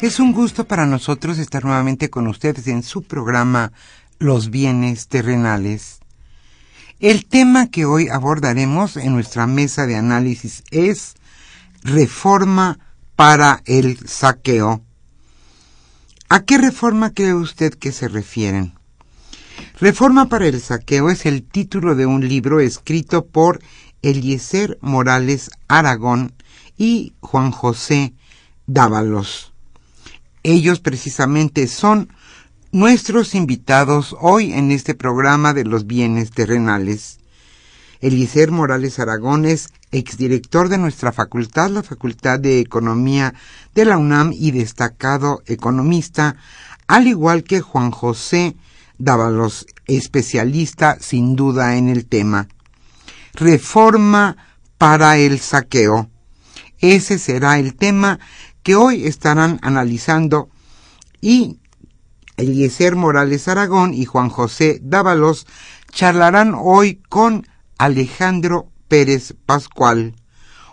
Es un gusto para nosotros estar nuevamente con ustedes en su programa Los bienes terrenales. El tema que hoy abordaremos en nuestra mesa de análisis es reforma para el saqueo. ¿A qué reforma cree usted que se refieren? Reforma para el saqueo es el título de un libro escrito por Eliezer Morales Aragón y Juan José Dávalos. Ellos precisamente son nuestros invitados hoy en este programa de los bienes terrenales. Eliezer Morales Aragón es exdirector de nuestra facultad, la Facultad de Economía de la UNAM y destacado economista, al igual que Juan José Dávalos, especialista sin duda en el tema. Reforma para el saqueo. Ese será el tema que hoy estarán analizando y Eliezer Morales Aragón y Juan José Dávalos charlarán hoy con Alejandro Pérez Pascual.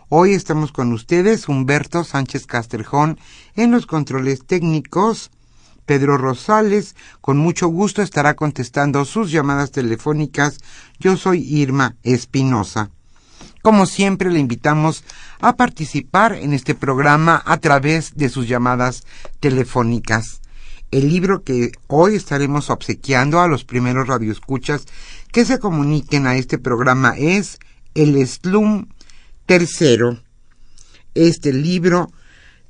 Hoy estamos con ustedes Humberto Sánchez Casterjón en los controles técnicos. Pedro Rosales, con mucho gusto estará contestando sus llamadas telefónicas. Yo soy Irma Espinosa. Como siempre, le invitamos a participar en este programa a través de sus llamadas telefónicas. El libro que hoy estaremos obsequiando a los primeros radioescuchas que se comuniquen a este programa es El Slum Tercero. Este libro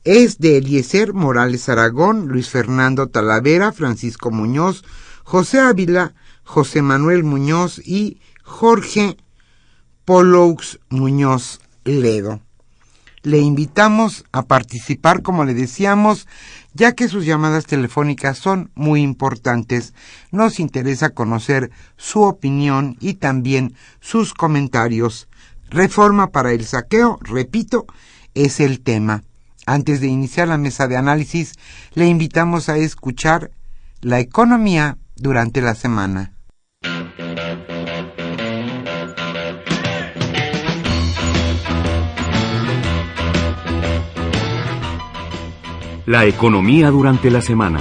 es de Eliezer Morales Aragón, Luis Fernando Talavera, Francisco Muñoz, José Ávila, José Manuel Muñoz y Jorge Poloux Muñoz Ledo. Le invitamos a participar, como le decíamos, ya que sus llamadas telefónicas son muy importantes. Nos interesa conocer su opinión y también sus comentarios. Reforma para el saqueo, repito, es el tema. Antes de iniciar la mesa de análisis, le invitamos a escuchar la economía durante la semana. La economía durante la semana.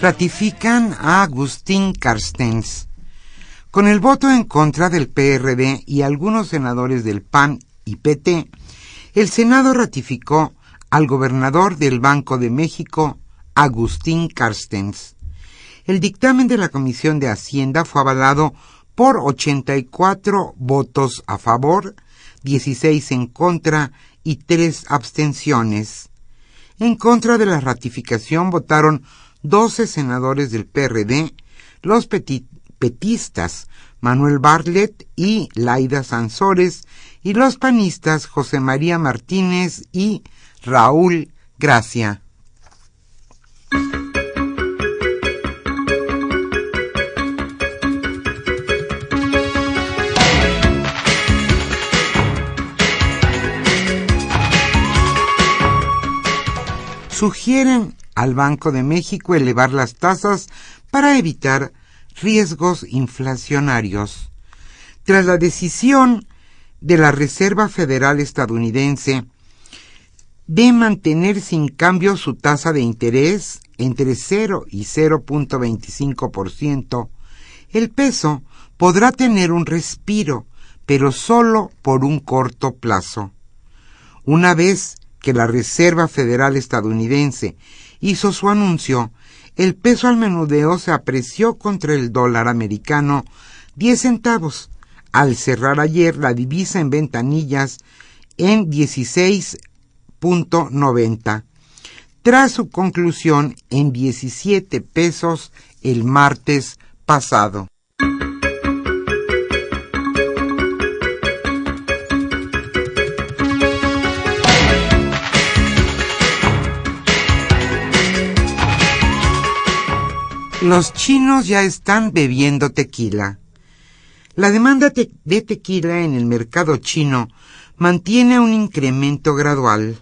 Ratifican a Agustín Carstens. Con el voto en contra del PRD y algunos senadores del PAN y PT, el Senado ratificó al gobernador del Banco de México, Agustín Carstens. El dictamen de la Comisión de Hacienda fue avalado por 84 votos a favor, 16 en contra y 3 abstenciones. En contra de la ratificación votaron 12 senadores del PRD, los petistas Manuel Bartlett y Laida Sansores y los panistas José María Martínez y Raúl Gracia. Sugieren al Banco de México elevar las tasas para evitar riesgos inflacionarios. Tras la decisión de la Reserva Federal estadounidense de mantener sin cambio su tasa de interés entre 0 y 0.25%, el peso podrá tener un respiro, pero solo por un corto plazo. Una vez que la Reserva Federal estadounidense hizo su anuncio, el peso al menudeo se apreció contra el dólar americano 10 centavos, al cerrar ayer la divisa en ventanillas en 16.90, tras su conclusión en 17 pesos el martes pasado. Los chinos ya están bebiendo tequila. La demanda de tequila en el mercado chino mantiene un incremento gradual.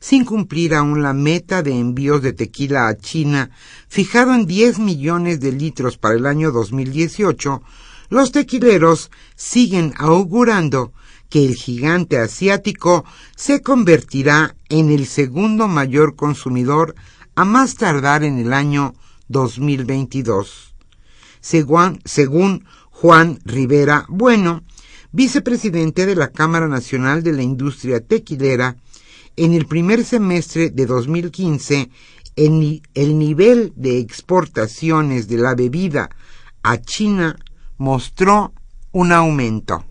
Sin cumplir aún la meta de envíos de tequila a China, fijado en 10 millones de litros para el año 2018, los tequileros siguen augurando que el gigante asiático se convertirá en el segundo mayor consumidor a más tardar en el año 2022. Según, según Juan Rivera Bueno, vicepresidente de la Cámara Nacional de la Industria Tequilera, en el primer semestre de 2015, el, el nivel de exportaciones de la bebida a China mostró un aumento.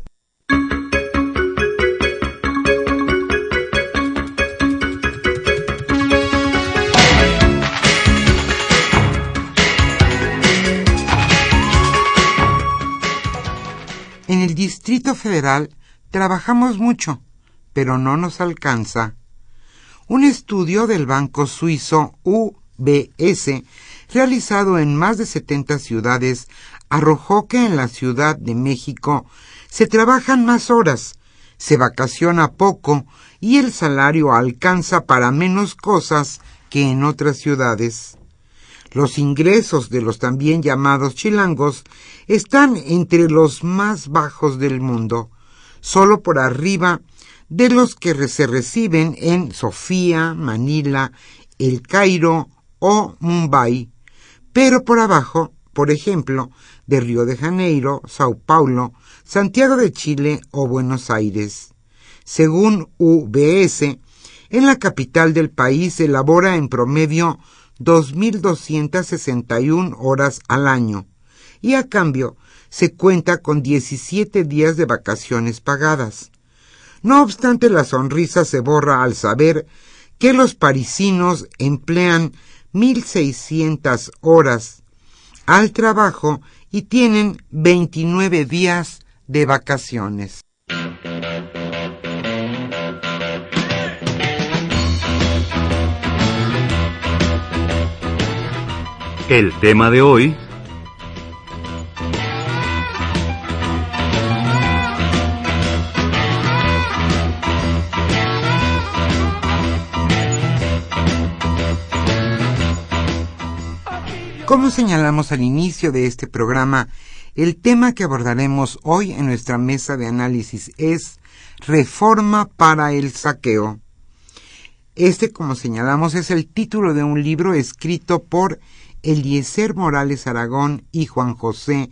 En el Distrito Federal trabajamos mucho, pero no nos alcanza. Un estudio del banco suizo UBS, realizado en más de 70 ciudades, arrojó que en la Ciudad de México se trabajan más horas, se vacaciona poco y el salario alcanza para menos cosas que en otras ciudades. Los ingresos de los también llamados chilangos están entre los más bajos del mundo, solo por arriba de los que se reciben en Sofía, Manila, El Cairo o Mumbai, pero por abajo, por ejemplo, de Río de Janeiro, Sao Paulo, Santiago de Chile o Buenos Aires. Según UBS, en la capital del país se elabora en promedio 2.261 horas al año y a cambio se cuenta con 17 días de vacaciones pagadas. No obstante, la sonrisa se borra al saber que los parisinos emplean 1.600 horas al trabajo y tienen 29 días de vacaciones. El tema de hoy... Como señalamos al inicio de este programa, el tema que abordaremos hoy en nuestra mesa de análisis es Reforma para el saqueo. Este, como señalamos, es el título de un libro escrito por Eliezer Morales Aragón y Juan José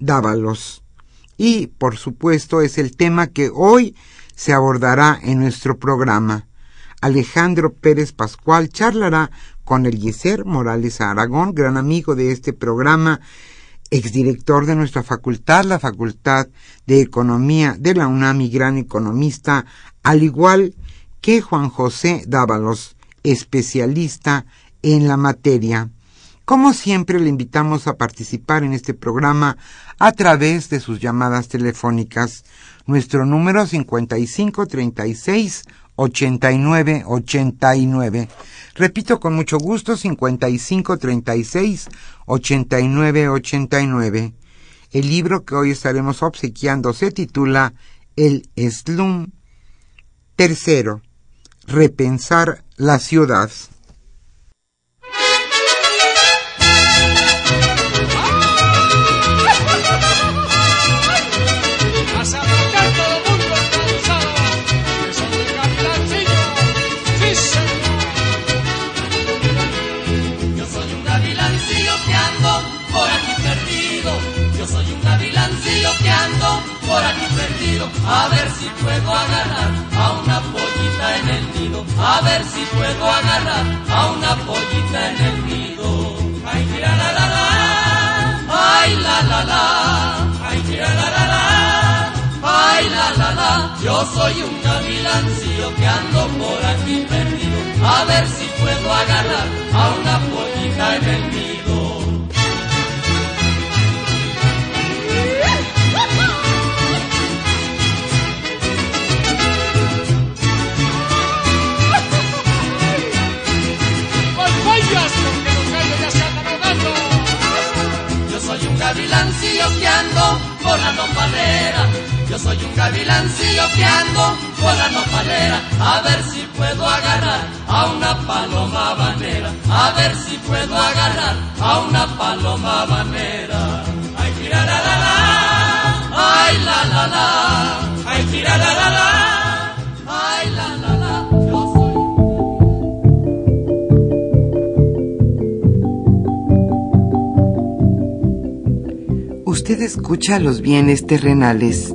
Dávalos. Y, por supuesto, es el tema que hoy se abordará en nuestro programa. Alejandro Pérez Pascual charlará con Eliezer Morales Aragón, gran amigo de este programa, exdirector de nuestra facultad, la Facultad de Economía de la UNAM y gran economista, al igual que Juan José Dávalos, especialista en la materia Como siempre, le invitamos a participar en este programa a través de sus llamadas telefónicas. Nuestro número 5536 8989. Repito con mucho gusto 5536 8989. El libro que hoy estaremos obsequiando se titula El Slum Tercero. Repensar la ciudad. Ver si puedo agarrar a una pollita en el nido. Ay, mira la la la, ay la la la, ay mira la la la, ay la la la. Yo soy un gavilancillo que ando por aquí perdido, a ver si puedo agarrar a una pollita en el nido. Gavilancillo que ando por la nopalera. A ver si puedo agarrar a una paloma banera. A ver si puedo agarrar a una paloma banera. Ay, tira la la la. Ay, la la la. Ay, tira la la la. usted escucha los bienes terrenales.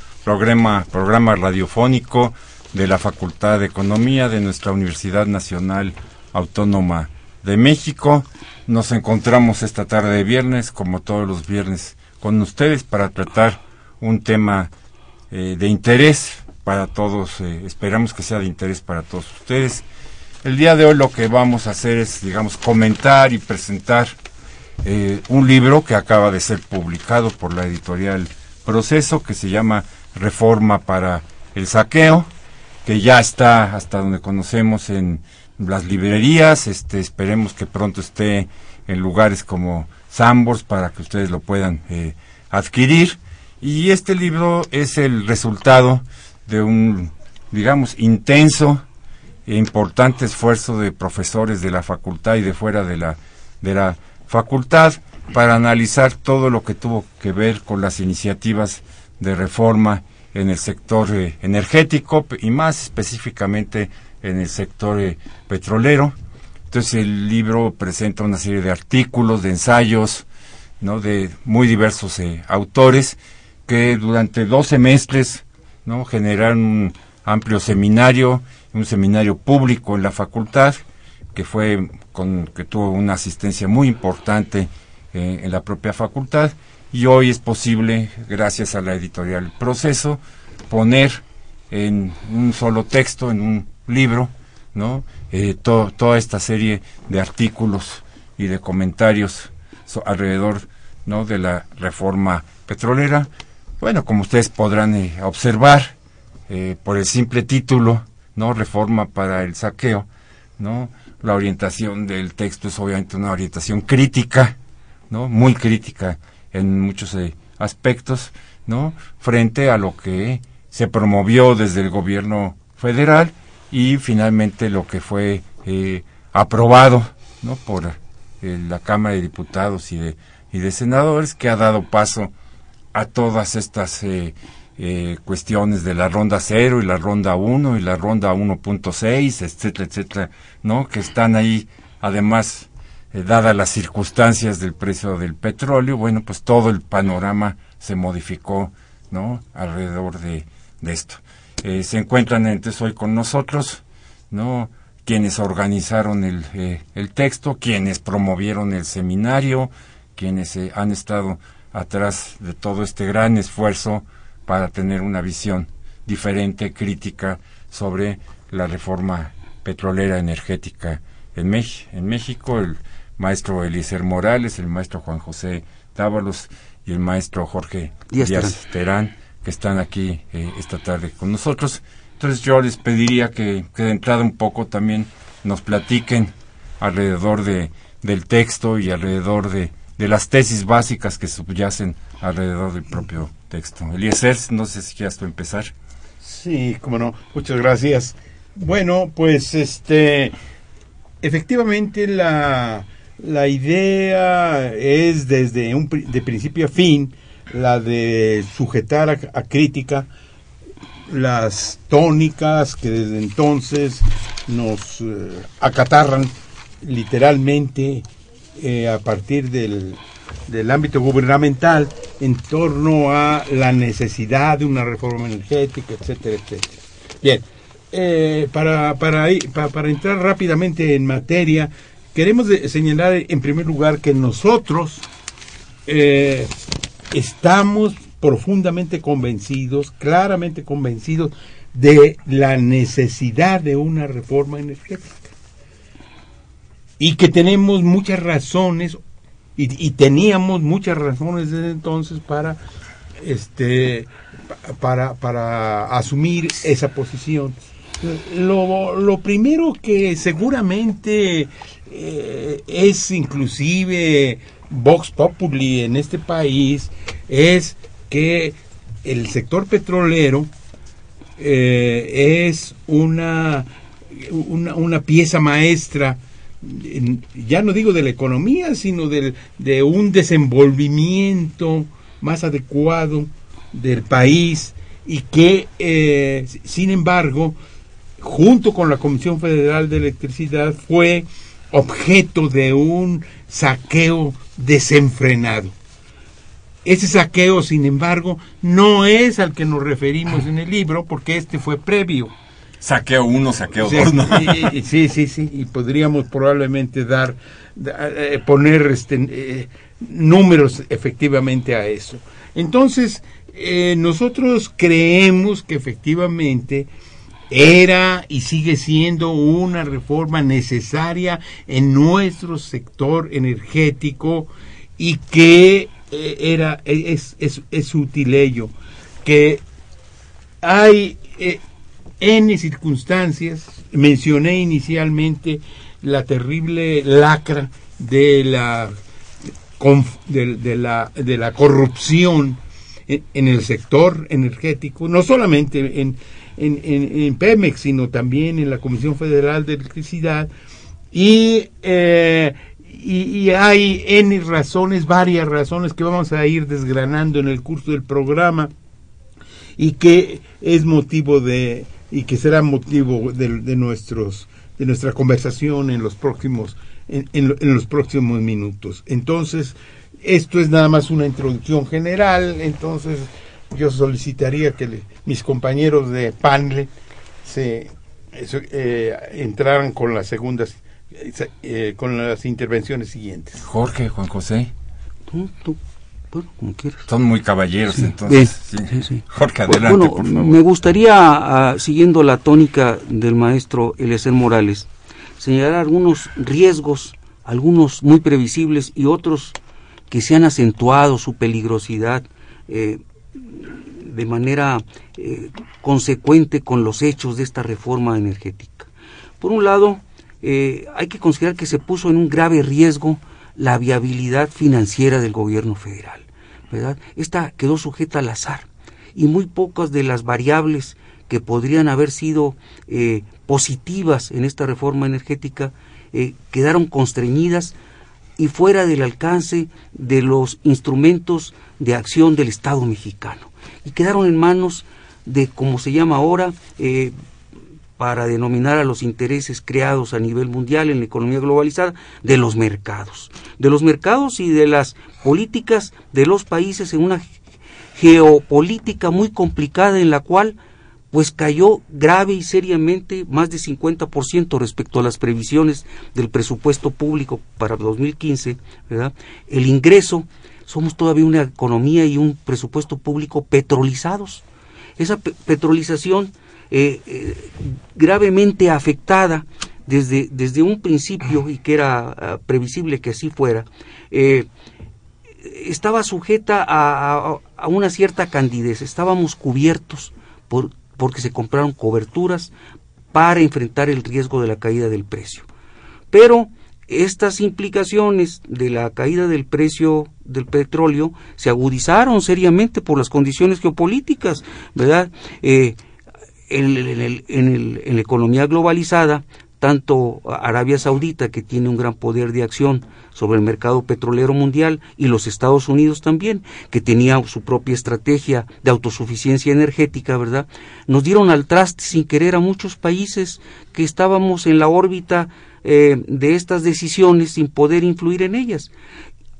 programa, programa radiofónico de la Facultad de Economía de nuestra Universidad Nacional Autónoma de México. Nos encontramos esta tarde de viernes, como todos los viernes, con ustedes para tratar un tema eh, de interés para todos. Eh, esperamos que sea de interés para todos ustedes. El día de hoy lo que vamos a hacer es, digamos, comentar y presentar eh, un libro que acaba de ser publicado por la editorial Proceso, que se llama Reforma para el Saqueo, que ya está hasta donde conocemos en las librerías, este, esperemos que pronto esté en lugares como Sambors para que ustedes lo puedan eh, adquirir. Y este libro es el resultado de un, digamos, intenso e importante esfuerzo de profesores de la facultad y de fuera de la, de la facultad para analizar todo lo que tuvo que ver con las iniciativas de reforma en el sector eh, energético y más específicamente en el sector eh, petrolero. Entonces el libro presenta una serie de artículos, de ensayos, ¿no? de muy diversos eh, autores que durante dos semestres ¿no? generaron un amplio seminario, un seminario público en la facultad que fue con que tuvo una asistencia muy importante en la propia facultad y hoy es posible gracias a la editorial Proceso poner en un solo texto en un libro no eh, toda esta serie de artículos y de comentarios alrededor no de la reforma petrolera. Bueno como ustedes podrán eh, observar por el simple título no reforma para el saqueo no la orientación del texto es obviamente una orientación crítica, ¿no? Muy crítica en muchos eh, aspectos, ¿no? Frente a lo que se promovió desde el gobierno federal y finalmente lo que fue eh, aprobado, ¿no? Por eh, la Cámara de Diputados y de, y de Senadores, que ha dado paso a todas estas eh, cuestiones de la ronda 0 y la ronda 1 y la ronda 1.6, etcétera, etcétera, ¿no? Que están ahí, además, eh, dadas las circunstancias del precio del petróleo, bueno, pues todo el panorama se modificó, ¿no? Alrededor de, esto. Eh, se encuentran entonces hoy con nosotros, ¿no? Quienes organizaron el, eh, el texto, quienes promovieron el seminario, quienes han estado atrás de todo este gran esfuerzo para tener una visión diferente, crítica sobre la reforma petrolera energética en, en México, el maestro Eliezer Morales, el maestro Juan José Tábalos y el maestro Jorge Díaz, Terán, que están aquí eh, esta tarde con nosotros. Entonces yo les pediría que, que, de entrada un poco también nos platiquen alrededor de, del texto y alrededor de, de las tesis básicas que subyacen alrededor del propio texto. Eliezer, no sé si quieres tú empezar. Sí, cómo no. Muchas gracias. Bueno, pues este, efectivamente la, la idea es desde un, de principio a fin la de sujetar a, crítica las tónicas que desde entonces nos eh, acatarran literalmente eh, a partir del, del ámbito gubernamental en torno a la necesidad de una reforma energética, etcétera, etcétera. Bien, eh, para, para, para, entrar rápidamente en materia, queremos señalar en primer lugar que nosotros eh, estamos profundamente convencidos, claramente convencidos de la necesidad de una reforma energética. Y que tenemos muchas razones y, teníamos muchas razones desde entonces para este para, para asumir esa posición. Lo, lo primero que seguramente eh, es inclusive Vox Populi en este país es que el sector petrolero eh, es una, una, una pieza maestra ya no digo de la economía, sino de, de un desenvolvimiento más adecuado del país y que, eh, sin embargo, junto con la Comisión Federal de Electricidad, fue objeto de un saqueo desenfrenado. Ese saqueo, sin embargo, no es al que nos referimos en el libro, porque este fue previo saqueo uno, saqueo dos, ¿no? sí, sí, sí, y podríamos probablemente dar, eh, poner este, eh, números efectivamente a eso. Entonces, eh, nosotros creemos que efectivamente era y sigue siendo una reforma necesaria en nuestro sector energético y que era es, es, es útil ello que hay N circunstancias. Mencioné inicialmente la terrible lacra de la, de, la, de la corrupción en, el sector energético, no solamente en, en, Pemex, sino también en la Comisión Federal de Electricidad. Y, eh, y, y, hay N razones, varias razones que vamos a ir desgranando en el curso del programa y que es motivo de, y que será motivo de, nuestros de nuestra conversación en los próximos en, los próximos minutos. Entonces, esto es nada más una introducción general, entonces yo solicitaría que mis compañeros de panel se eh, entraran con las segundas eh, con las intervenciones siguientes. Jorge, Juan José. Tú, tú bueno, como quieras. Son muy caballeros, entonces. Sí, sí, Jorge, adelante, bueno, por favor. Me gustaría, ah, siguiendo la tónica del maestro Eliezer Morales, señalar algunos riesgos, algunos muy previsibles y otros que se han acentuado su peligrosidad eh, de manera eh, consecuente con los hechos de esta reforma energética. Por un lado, eh, hay que considerar que se puso en un grave riesgo la viabilidad financiera del gobierno federal. ¿verdad? Esta quedó sujeta al azar y muy pocas de las variables que podrían haber sido eh, positivas en esta reforma energética quedaron constreñidas y fuera del alcance de los instrumentos de acción del Estado mexicano. Y quedaron en manos de, como se llama ahora, eh, para denominar a los intereses creados a nivel mundial en la economía globalizada de los mercados, de los mercados y de las políticas de los países en una geopolítica muy complicada en la cual pues cayó grave y seriamente más de 50% respecto a las previsiones del presupuesto público para 2015, ¿verdad? El ingreso, somos todavía una economía y un presupuesto público petrolizados. Esa petrolización eh, eh, gravemente afectada desde, desde un principio y que era ah, previsible que así fuera, eh, estaba sujeta a, a, una cierta candidez, estábamos cubiertos por porque se compraron coberturas para enfrentar el riesgo de la caída del precio. Pero estas implicaciones de la caída del precio del petróleo se agudizaron seriamente por las condiciones geopolíticas, ¿verdad? Eh, en, la economía globalizada, tanto Arabia Saudita, que tiene un gran poder de acción sobre el mercado petrolero mundial, y los Estados Unidos también, que tenía su propia estrategia de autosuficiencia energética, ¿verdad? Nos dieron al traste sin querer a muchos países que estábamos en la órbita eh, de estas decisiones sin poder influir en ellas.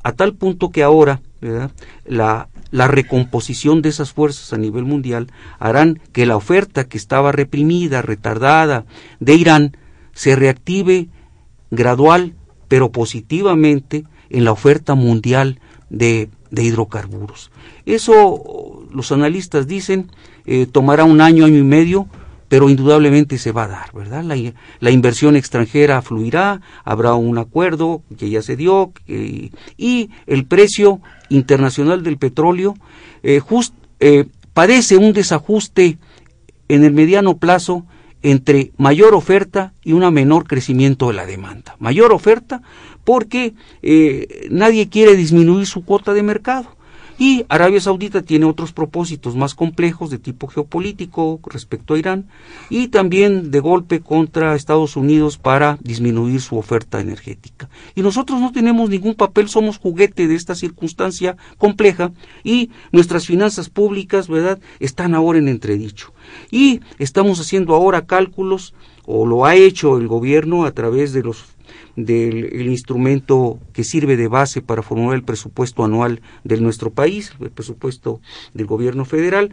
A tal punto que ahora, ¿verdad? La, la recomposición de esas fuerzas a nivel mundial harán que la oferta que estaba reprimida, retardada de Irán, se reactive gradual pero positivamente en la oferta mundial de, hidrocarburos. Eso los analistas dicen eh, tomará un año, año y medio, pero indudablemente se va a dar, ¿verdad? La, inversión extranjera fluirá, habrá un acuerdo que ya se dio y el precio internacional del petróleo eh, eh, padece un desajuste en el mediano plazo entre mayor oferta y un menor crecimiento de la demanda. Mayor oferta porque eh, nadie quiere disminuir su cuota de mercado. Y Arabia Saudita tiene otros propósitos más complejos de tipo geopolítico respecto a Irán y también de golpe contra Estados Unidos para disminuir su oferta energética. Y nosotros no tenemos ningún papel, somos juguete de esta circunstancia compleja y nuestras finanzas públicas, ¿verdad?, están ahora en entredicho. Y estamos haciendo ahora cálculos, o lo ha hecho el gobierno a través de los del instrumento que sirve de base para formular el presupuesto anual de nuestro país, el presupuesto del gobierno federal.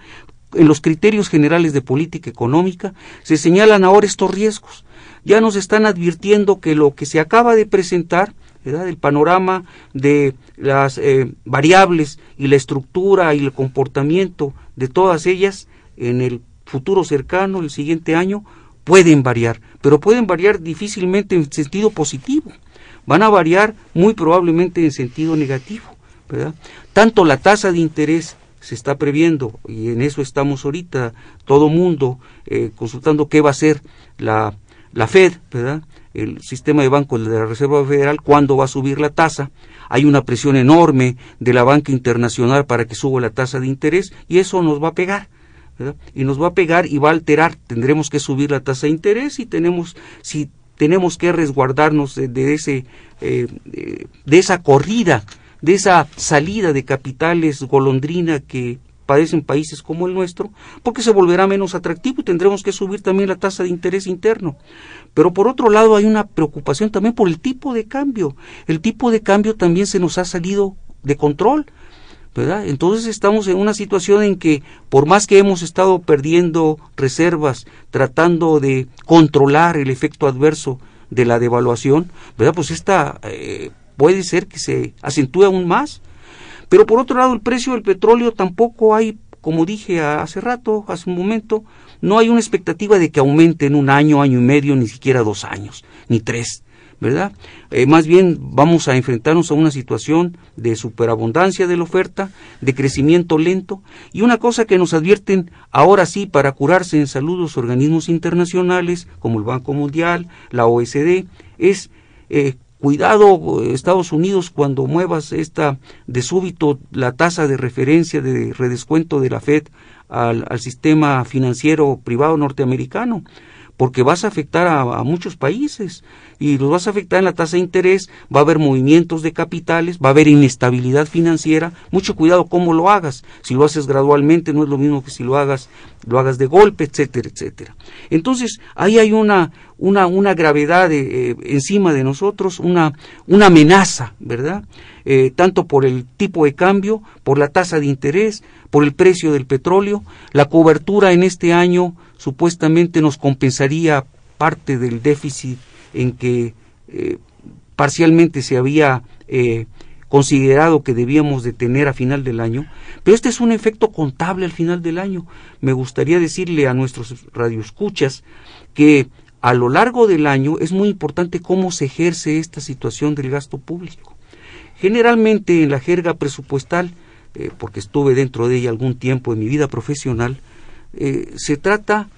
En los criterios generales de política económica se señalan ahora estos riesgos. Ya nos están advirtiendo que lo que se acaba de presentar, el panorama de las eh, variables y la estructura y el comportamiento de todas ellas en el futuro cercano, el siguiente año, pueden variar, pero pueden variar difícilmente en sentido positivo. Van a variar muy probablemente en sentido negativo. ¿verdad? Tanto la tasa de interés se está previendo, y en eso estamos ahorita, todo mundo eh, consultando qué va a hacer la, la Fed, ¿verdad? el sistema de bancos de la Reserva Federal, cuándo va a subir la tasa. Hay una presión enorme de la banca internacional para que suba la tasa de interés y eso nos va a pegar y nos va a pegar y va a alterar. Tendremos que subir la tasa de interés y tenemos, si tenemos que resguardarnos de, ese, eh, de esa corrida, de esa salida de capitales golondrina que padecen países como el nuestro, porque se volverá menos atractivo y tendremos que subir también la tasa de interés interno. Pero por otro lado hay una preocupación también por el tipo de cambio. El tipo de cambio también se nos ha salido de control. Entonces estamos en una situación en que por más que hemos estado perdiendo reservas tratando de controlar el efecto adverso de la devaluación, ¿verdad? Pues esta eh, puede ser que se acentúe aún más. Pero por otro lado, el precio del petróleo tampoco hay, como dije hace rato, hace un momento, no hay una expectativa de que aumente en un año, año y medio, ni siquiera dos años, ni tres. ¿Verdad? Eh, más bien vamos a enfrentarnos a una situación de superabundancia de la oferta, de crecimiento lento y una cosa que nos advierten ahora sí para curarse en salud los organismos internacionales como el Banco Mundial, la OSD, es eh, cuidado Estados Unidos cuando muevas esta de súbito la tasa de referencia de redescuento de la Fed al sistema financiero privado norteamericano porque vas a afectar a, muchos países y los vas a afectar en la tasa de interés, va a haber movimientos de capitales, va a haber inestabilidad financiera, mucho cuidado cómo lo hagas, si lo haces gradualmente no es lo mismo que si lo hagas, lo hagas de golpe, etcétera, etcétera. Entonces, ahí hay una, una, una gravedad de, eh, encima de nosotros, una, una amenaza, ¿verdad? Eh, tanto por el tipo de cambio, por la tasa de interés, por el precio del petróleo. La cobertura en este año supuestamente nos compensaría parte del déficit en que eh, parcialmente se había eh, considerado que debíamos de tener a final del año, pero este es un efecto contable al final del año. Me gustaría decirle a nuestros radioescuchas que a lo largo del año es muy importante cómo se ejerce esta situación del gasto público. Generalmente en la jerga presupuestal, eh, porque estuve dentro de ella algún tiempo en mi vida profesional, eh, se trata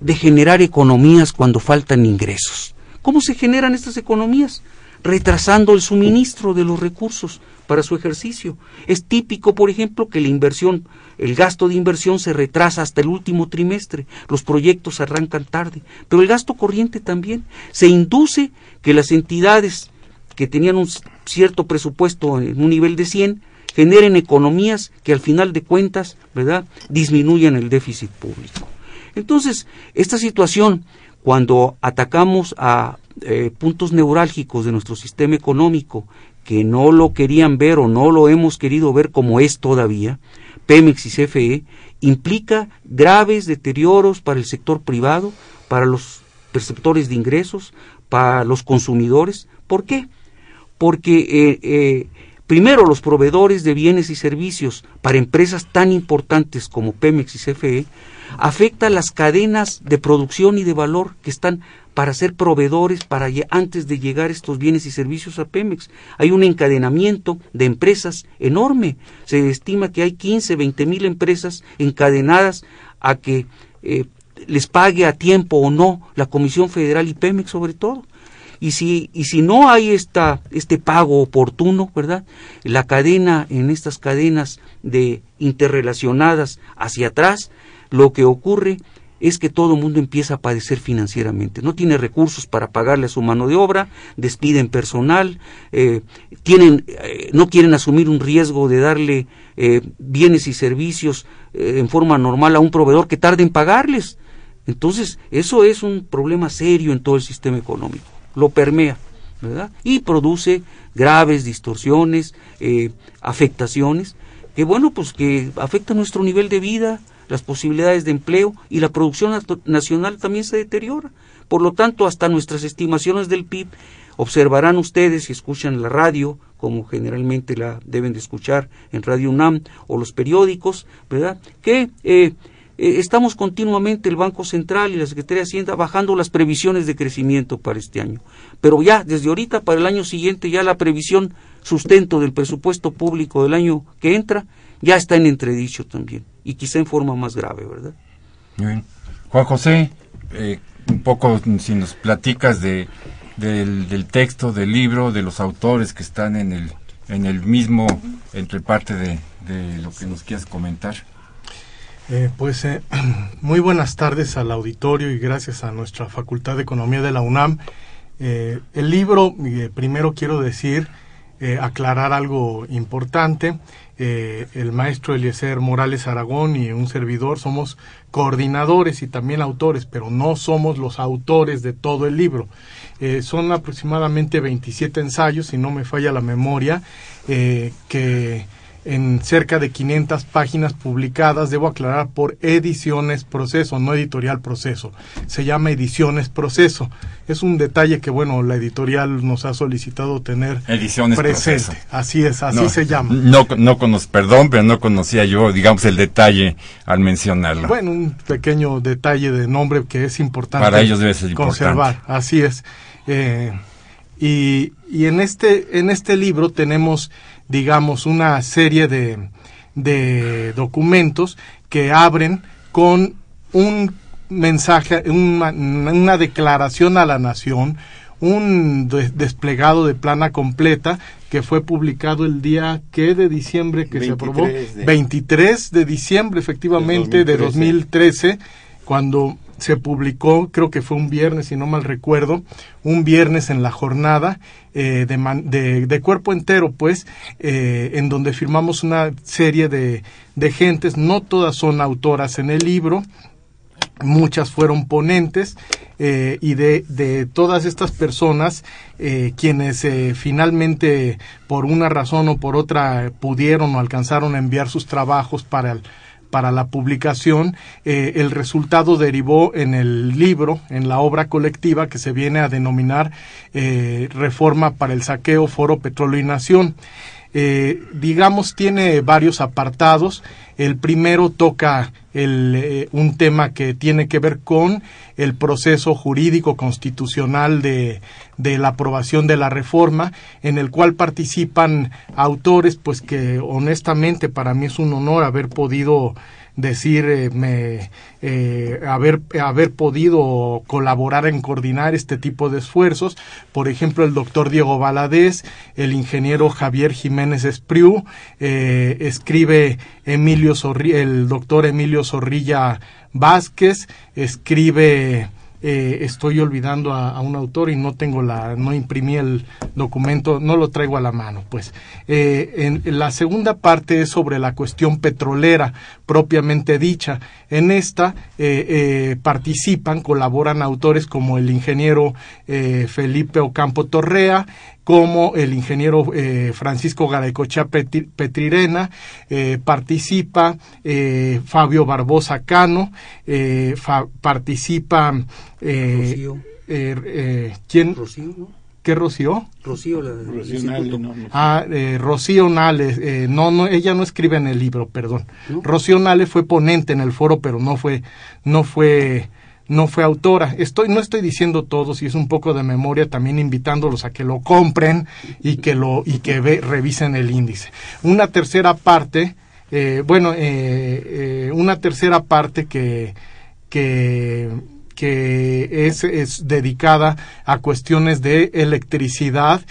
de generar economías cuando faltan ingresos. ¿Cómo se generan estas economías? Retrasando el suministro de los recursos para su ejercicio. Es típico, por ejemplo, que la inversión, el gasto de inversión se retrasa hasta el último trimestre, los proyectos arrancan tarde, pero el gasto corriente también. Se induce que las entidades que tenían un cierto presupuesto en un nivel de 100 generen economías que al final de cuentas, ¿verdad?, disminuyan el déficit público. Entonces, esta situación, cuando atacamos a eh, puntos neurálgicos de nuestro sistema económico que no lo querían ver o no lo hemos querido ver como es todavía, Pemex y CFE, implica graves deterioros para el sector privado, para los perceptores de ingresos, para los consumidores. ¿Por qué? Porque eh, eh, primero los proveedores de bienes y servicios para empresas tan importantes como Pemex y CFE afecta las cadenas de producción y de valor que están para ser proveedores para antes de llegar estos bienes y servicios a Pemex. Hay un encadenamiento de empresas enorme. Se estima que hay 15, 20 mil empresas encadenadas a que eh, les pague a tiempo o no la Comisión Federal y Pemex sobre todo. Y si, y si no hay esta, este pago oportuno, ¿verdad? La cadena, en estas cadenas de interrelacionadas hacia atrás, lo que ocurre es que todo el mundo empieza a padecer financieramente. No tiene recursos para pagarle a su mano de obra, despiden personal, eh, tienen, eh, no quieren asumir un riesgo de darle eh, bienes y servicios en forma normal a un proveedor que tarde en pagarles. Entonces, eso es un problema serio en todo el sistema económico lo permea, ¿verdad? Y produce graves distorsiones, eh, afectaciones, que bueno, pues que afecta nuestro nivel de vida, las posibilidades de empleo y la producción nacional también se deteriora. Por lo tanto, hasta nuestras estimaciones del PIB observarán ustedes si escuchan la radio, como generalmente la deben de escuchar en Radio UNAM o los periódicos, ¿verdad? Que eh, eh, estamos continuamente, el Banco Central y la Secretaría de Hacienda, bajando las previsiones de crecimiento para este año. Pero ya, desde ahorita, para el año siguiente, ya la previsión sustento del presupuesto público del año que entra, ya está en entredicho también, y quizá en forma más grave, ¿verdad? Bien. Juan José, eh, un poco si nos platicas de, del, del, texto, del libro, de los autores que están en el, en el mismo, entre parte de, de lo que nos quieras comentar. Eh, pues eh, muy buenas tardes al auditorio y gracias a nuestra Facultad de Economía de la UNAM. Eh, el libro, eh, primero quiero decir, aclarar algo importante. el maestro Eliezer Morales Aragón y un servidor somos coordinadores y también autores, pero no somos los autores de todo el libro. son aproximadamente 27 ensayos, si no me falla la memoria, que en cerca de 500 páginas publicadas, debo aclarar, por Ediciones Proceso, no Editorial Proceso. Se llama Ediciones Proceso. Es un detalle que, bueno, la editorial nos ha solicitado tener Ediciones presente. Proceso. Así es, así no, se llama. No, no conozco, perdón, pero no conocía yo, digamos, el detalle al mencionarlo. Bueno, un pequeño detalle de nombre que es importante Para ellos debe ser conservar. Importante. Así es. Eh, y, y en este, en este libro tenemos digamos, una serie de, de documentos que abren con un mensaje, una, una declaración a la nación, un de, desplegado de plana completa que fue publicado el día que de diciembre que se aprobó. De... 23 de diciembre efectivamente de 2013, de 2013 cuando se publicó, creo que fue un viernes, si no mal recuerdo, un viernes en la jornada eh, de, de, cuerpo entero, pues, eh, en donde firmamos una serie de, de gentes, no todas son autoras en el libro, muchas fueron ponentes eh, y de, de, todas estas personas eh, quienes eh, finalmente por una razón o por otra pudieron o alcanzaron a enviar sus trabajos para el, para la publicación, el resultado derivó en el libro, en la obra colectiva que se viene a denominar Reforma para el Saqueo, Foro, Petróleo y Nación. digamos, tiene varios apartados. El primero toca el, eh, un tema que tiene que ver con el proceso jurídico constitucional de, de, la aprobación de la reforma, en el cual participan autores, pues que honestamente para mí es un honor haber podido decir eh, eh, haber, haber podido colaborar en coordinar este tipo de esfuerzos. Por ejemplo, el doctor Diego Valadez, el ingeniero Javier Jiménez Espriu, eh, escribe Emilio el doctor Emilio Zorrilla Vázquez, escribe estoy olvidando a, un autor y no tengo la, no imprimí el documento, no lo traigo a la mano, pues. En, la segunda parte es sobre la cuestión petrolera propiamente dicha. En esta eh, participan, colaboran autores como el ingeniero Felipe Ocampo Torrea, como el ingeniero eh, Francisco Garaycochea Petrirena, eh, participa eh, Fabio Barbosa Cano, participa... Rocío. ¿Quién? Rocío, ¿no? ¿Qué Rocío? Rocío, la Rocío Nale, no, Ah, Rocío Nale, no, no, ella no escribe en el libro, perdón. Rocío Nale fue ponente en el foro, pero no fue, no fue no fue autora. Estoy, no estoy diciendo todo, si es un poco de memoria, también invitándolos a que lo compren y que lo, y que ve, revisen el índice. Una tercera parte, eh, bueno, eh, eh, una tercera parte que, que, que es, dedicada a cuestiones de electricidad,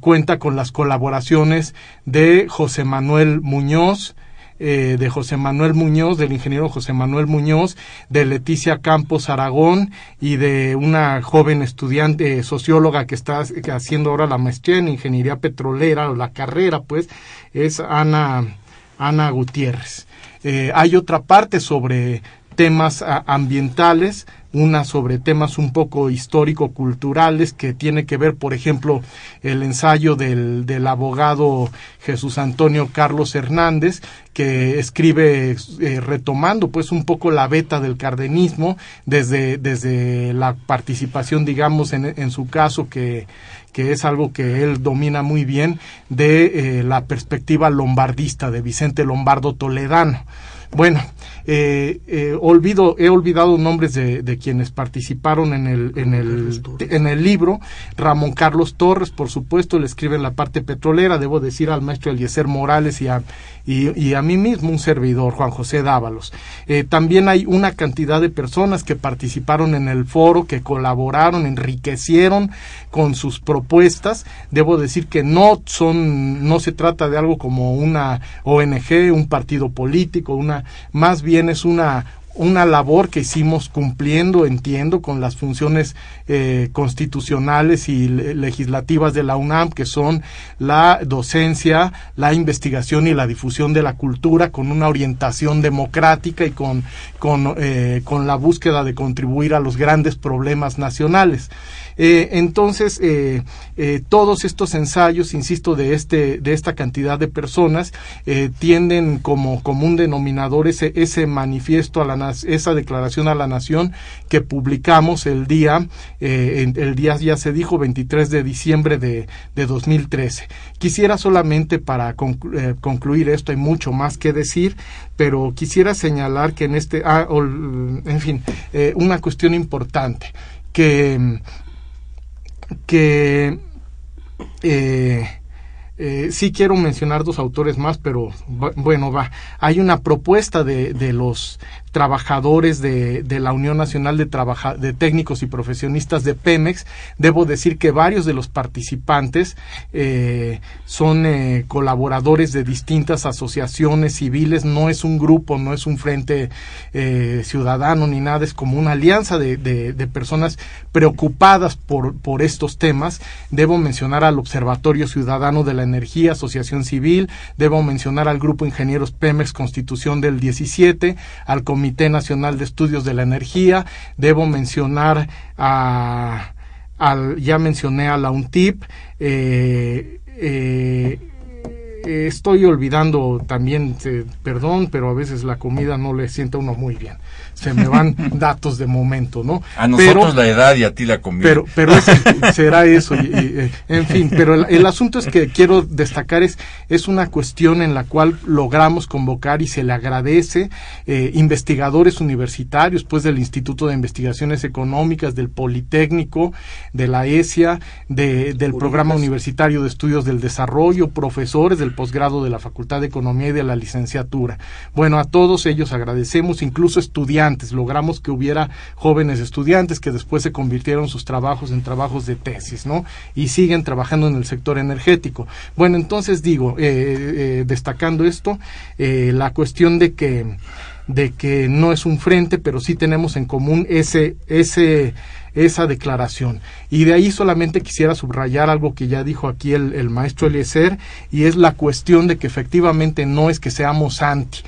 cuenta con las colaboraciones de José Manuel Muñoz, eh, de José Manuel Muñoz, del ingeniero José Manuel Muñoz, de Leticia Campos Aragón y de una joven estudiante socióloga que está haciendo ahora la maestría en ingeniería petrolera o la carrera, pues, es Ana, Ana Gutiérrez. Eh, hay otra parte sobre temas ambientales, una sobre temas un poco histórico-culturales que tiene que ver, por ejemplo, el ensayo del, del abogado Jesús Antonio Carlos Hernández, que escribe eh, retomando pues un poco la beta del cardenismo desde, desde la participación, digamos, en, en su caso que, que es algo que él domina muy bien, de eh, la perspectiva lombardista de Vicente Lombardo Toledano. Bueno, eh, eh, olvido, he olvidado nombres de, de, quienes participaron en el, en el, en el libro. Ramón Carlos Torres, por supuesto, le escribe en la parte petrolera. Debo decir al maestro Eliezer Morales y a, y, y a mí mismo, un servidor, Juan José Dávalos. Eh, también hay una cantidad de personas que participaron en el foro, que colaboraron, enriquecieron con sus propuestas. Debo decir que no son, no se trata de algo como una ONG, un partido político, una, más bien es una, una labor que hicimos cumpliendo, entiendo, con las funciones eh, constitucionales y legislativas de la UNAM, que son la docencia, la investigación y la difusión de la cultura, con una orientación democrática y con, con, eh, con la búsqueda de contribuir a los grandes problemas nacionales. Eh, entonces, eh, eh, todos estos ensayos, insisto, de, este, de esta cantidad de personas, tienden como común denominador ese, ese manifiesto, a la, esa declaración a la nación que publicamos el día, el día ya se dijo, 23 de diciembre de, de 2013. Quisiera solamente para concluir esto, hay mucho más que decir, pero quisiera señalar que en este, ah, en fin, una cuestión importante que que eh, eh, sí quiero mencionar dos autores más, pero bueno, va. Hay una propuesta de, de los trabajadores de, de la Unión Nacional de, Trabaja de Técnicos y Profesionistas de Pemex. Debo decir que varios de los participantes eh, son eh, colaboradores de distintas asociaciones civiles, no es un grupo, no es un frente eh, ciudadano ni nada, es como una alianza de, de, personas preocupadas por, por estos temas. Debo mencionar al Observatorio Ciudadano de la Energía, Asociación Civil, debo mencionar al Grupo Ingenieros Pemex Constitución del 17, al Comité Nacional de Estudios de la Energía, debo mencionar a, ya mencioné a la UNTIP, eh, eh, estoy olvidando también, eh, perdón, pero a veces la comida no le sienta uno muy bien se me van datos de momento, ¿no? A nosotros la edad y a ti la comida. Pero, pero será eso, y, y, en fin, pero el, el, asunto es que quiero destacar es, es una cuestión en la cual logramos convocar y se le agradece eh, investigadores universitarios, pues del Instituto de Investigaciones Económicas, del Politécnico, de la ESIA, de, del Programa Universitario de Estudios del Desarrollo, profesores del posgrado de la Facultad de Economía y de la licenciatura. Bueno, a todos ellos agradecemos, incluso estudiantes logramos que hubiera jóvenes estudiantes que después se convirtieron sus trabajos en trabajos de tesis, ¿no? Y siguen trabajando en el sector energético. Bueno, entonces digo, eh, eh, destacando esto, eh, la cuestión de que de que no es un frente, pero sí tenemos en común ese, esa declaración. Y de ahí solamente quisiera subrayar algo que ya dijo aquí el, el maestro Eliezer, y es la cuestión de que efectivamente no es que seamos anti,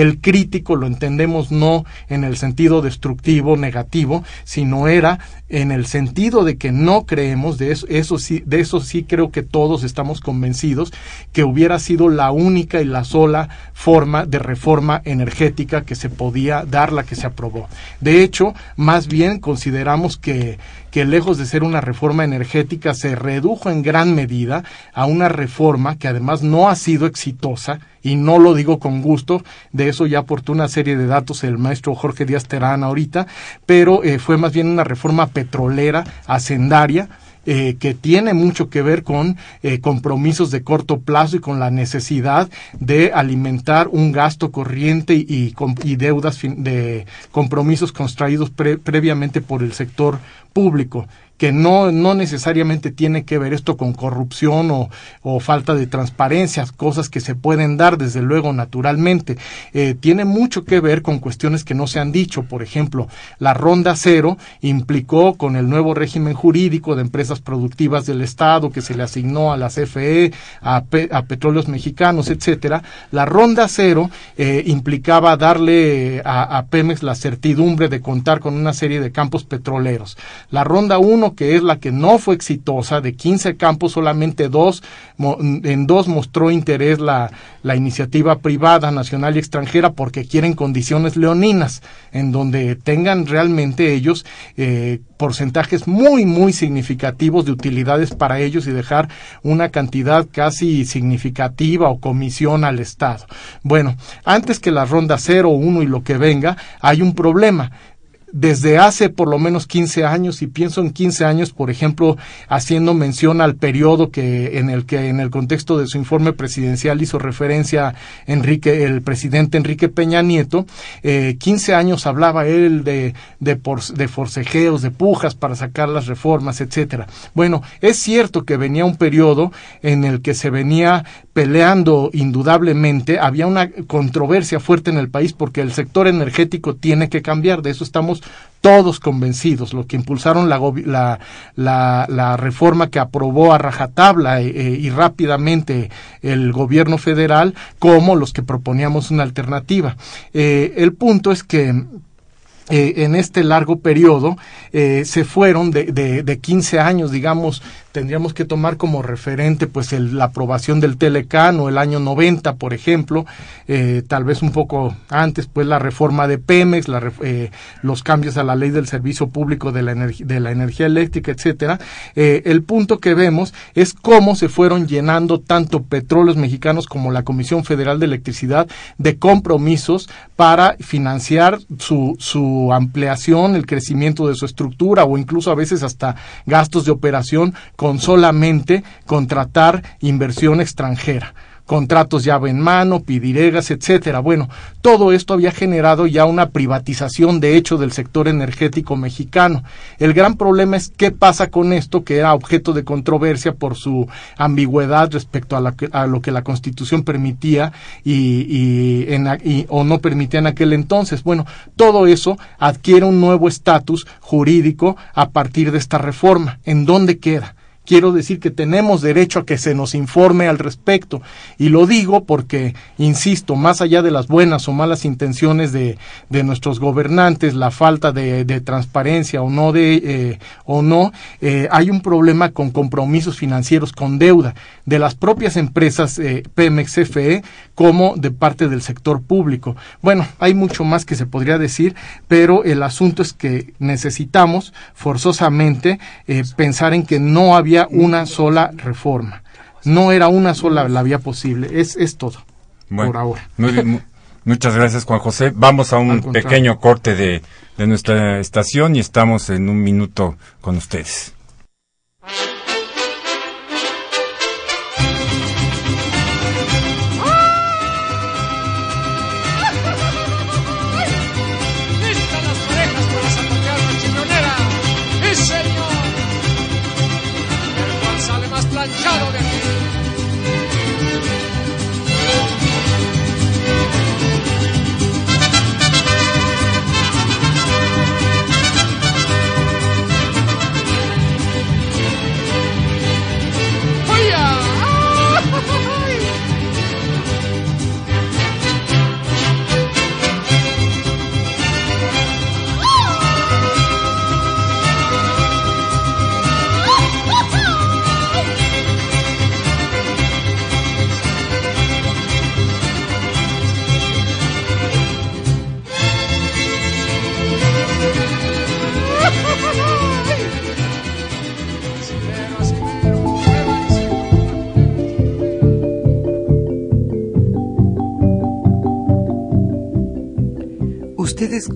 el crítico lo entendemos no en el sentido destructivo, negativo, sino era en el sentido de que no creemos, de eso, sí, de eso sí creo que todos estamos convencidos, que hubiera sido la única y la sola forma de reforma energética que se podía dar la que se aprobó. De hecho, más bien consideramos que que lejos de ser una reforma energética se redujo en gran medida a una reforma que además no ha sido exitosa y no lo digo con gusto, de eso ya aportó una serie de datos el maestro Jorge Díaz Terán ahorita, pero eh, fue más bien una reforma petrolera, hacendaria, eh, que tiene mucho que ver con eh, compromisos de corto plazo y con la necesidad de alimentar un gasto corriente y, deudas de compromisos construidos pre previamente por el sector público que no, no necesariamente tiene que ver esto con corrupción o, o, falta de transparencia, cosas que se pueden dar desde luego naturalmente. Eh, tiene mucho que ver con cuestiones que no se han dicho. Por ejemplo, la ronda cero implicó con el nuevo régimen jurídico de empresas productivas del Estado que se le asignó a la CFE, a, Pe a petróleos mexicanos, etcétera. La ronda cero eh, implicaba darle a, a Pemex la certidumbre de contar con una serie de campos petroleros. La ronda uno que es la que no fue exitosa, de 15 campos solamente dos, en dos mostró interés la, la iniciativa privada, nacional y extranjera, porque quieren condiciones leoninas, en donde tengan realmente ellos eh, porcentajes muy, muy significativos de utilidades para ellos y dejar una cantidad casi significativa o comisión al Estado. Bueno, antes que la ronda 0, 1 y lo que venga, hay un problema desde hace por lo menos 15 años y pienso en 15 años, por ejemplo, haciendo mención al periodo que en el que en el contexto de su informe presidencial hizo referencia Enrique el presidente Enrique Peña Nieto, eh, 15 años hablaba él de de, por, de forcejeos, de pujas para sacar las reformas, etcétera. Bueno, es cierto que venía un periodo en el que se venía peleando indudablemente, había una controversia fuerte en el país porque el sector energético tiene que cambiar, de eso estamos todos convencidos, lo que impulsaron la, reforma que aprobó a rajatabla eh, y rápidamente el gobierno federal, como los que proponíamos una alternativa. Eh, el punto es que eh, en este largo periodo eh, se fueron de, de, de, 15 años, digamos, tendríamos que tomar como referente pues el, la aprobación del Telecano el año 90, por ejemplo, eh, tal vez un poco antes, pues la reforma de Pemex, eh, los cambios a la ley del servicio público de la, de la energía eléctrica, etcétera. Eh, el punto que vemos es cómo se fueron llenando tanto petróleos mexicanos como la Comisión Federal de Electricidad de compromisos para financiar su, su ampliación, el crecimiento de su estructura o incluso a veces hasta gastos de operación con solamente contratar inversión extranjera. contratos llave en mano, pidiregas, etcétera. Bueno, todo esto había generado ya una privatización de hecho del sector energético mexicano. El gran problema es qué pasa con esto que era objeto de controversia por su ambigüedad respecto a, lo que la Constitución permitía y, y, o no permitía en aquel entonces. Bueno, todo eso adquiere un nuevo estatus jurídico a partir de esta reforma. ¿En dónde queda? Quiero decir que tenemos derecho a que se nos informe al respecto. Y lo digo porque, insisto, más allá de las buenas o malas intenciones de, de nuestros gobernantes, la falta de, transparencia o no de eh, o no, eh, hay un problema con compromisos financieros, con deuda de las propias empresas eh, Pemex CFE como de parte del sector público. Bueno, hay mucho más que se podría decir, pero el asunto es que necesitamos forzosamente eh, pensar en que no había una sola reforma. No era una sola la vía posible. Es, es todo. por ahora. Muy bien, muchas gracias, Juan José. Vamos a un pequeño corte de, de nuestra estación y estamos en un minuto con ustedes.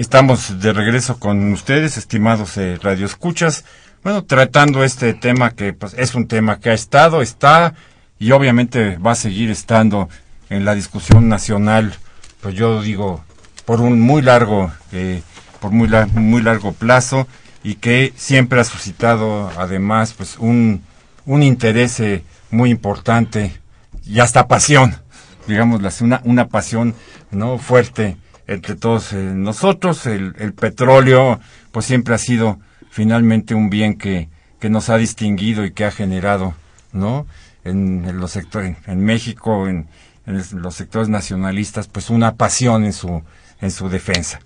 Estamos de regreso con ustedes, estimados eh, radioescuchas. Bueno, tratando este tema que pues, es un tema que ha estado, está y obviamente va a seguir estando en la discusión nacional, pues yo digo, por un muy largo, eh, por muy, la, muy largo plazo y que siempre ha suscitado además pues un, un interés eh, muy importante y hasta pasión, digamos, una, una pasión no fuerte entre todos eh, nosotros. El, el, petróleo, pues siempre ha sido finalmente un bien que, que nos ha distinguido y que ha generado, ¿no? En, en los sectores, en México, en, en, los sectores nacionalistas, pues una pasión en su, en su defensa.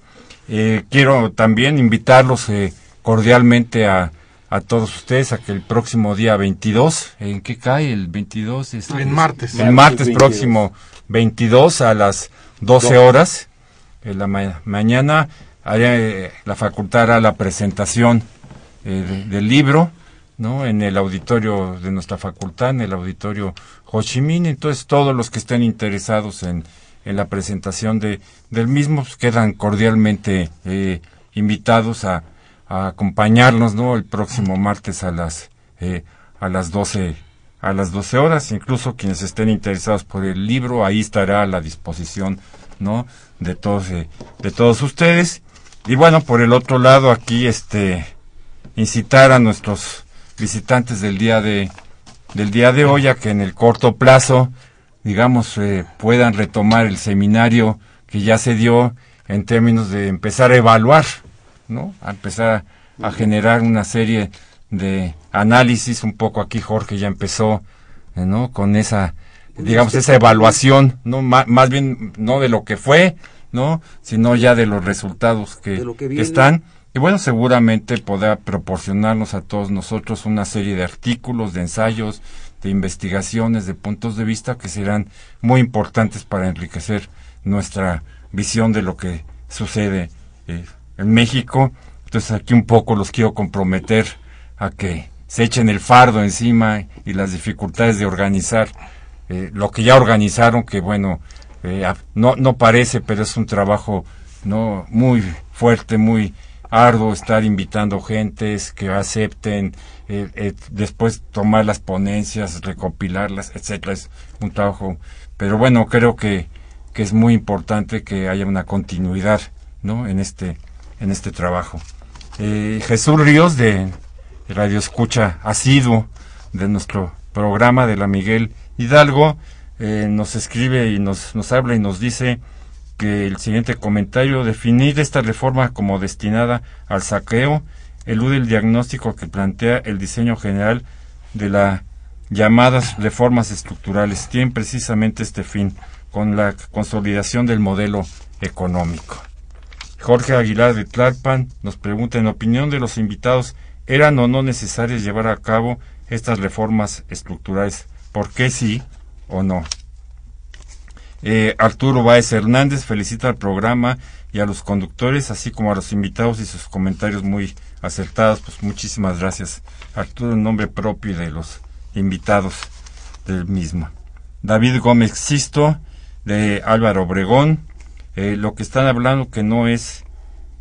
Eh, quiero también invitarlos eh, cordialmente a, a todos ustedes a que el próximo día 22, ¿en qué cae el 22? Es, en martes. El martes próximo 22 a las 12 horas la ma mañana hará, eh, la facultad hará la presentación eh, de, del libro, ¿no? En el auditorio de nuestra facultad, en el auditorio Ho Chi Minh. Entonces, todos los que estén interesados en, en la presentación de, del mismo pues, quedan cordialmente eh, invitados a, acompañarnos, ¿no? El próximo martes a las, a las 12 a las 12 horas, incluso quienes estén interesados por el libro, ahí estará a la disposición ¿no? De todos, eh, de todos ustedes. Y bueno, por el otro lado, aquí, este, incitar a nuestros visitantes del día de, del día de hoy a que en el corto plazo, digamos, eh, puedan retomar el seminario que ya se dio en términos de empezar a evaluar, ¿no? A empezar a, a generar una serie de análisis, un poco aquí Jorge ya empezó, ¿no? Con esa digamos, esa evaluación, no más, más, bien no de lo que fue, ¿no? sino ya de los resultados que, que, que están, Y bueno, seguramente podrá proporcionarnos a todos nosotros una serie de artículos, de ensayos, de investigaciones, de puntos de vista que serán muy importantes para enriquecer nuestra visión de lo que sucede eh, en México. Entonces aquí un poco los quiero comprometer a que se echen el fardo encima y las dificultades de organizar eh, lo que ya organizaron, que bueno, eh, no, no parece, pero es un trabajo no muy fuerte, muy arduo estar invitando gentes que acepten, eh, eh, después tomar las ponencias, recopilarlas, etcétera. Es un trabajo, pero bueno, creo que, que es muy importante que haya una continuidad, ¿no? En este, en este trabajo. Eh, Jesús Ríos de Radio Escucha asiduo de nuestro programa de la Miguel Hidalgo nos escribe y nos, nos habla y nos dice que el siguiente comentario, definir esta reforma como destinada al saqueo, elude el diagnóstico que plantea el diseño general de las llamadas reformas estructurales. Tienen precisamente este fin, con la consolidación del modelo económico. Jorge Aguilar de Tlalpan nos pregunta, en opinión de los invitados, ¿eran o no necesarias llevar a cabo estas reformas estructurales? ¿Por qué sí o no? Eh, Arturo Báez Hernández felicita al programa y a los conductores, así como a los invitados y sus comentarios muy acertados. Pues muchísimas gracias, Arturo, en nombre propio de los invitados del mismo. David Gómez Sisto, de Álvaro Obregón. Eh, lo que están hablando que no es,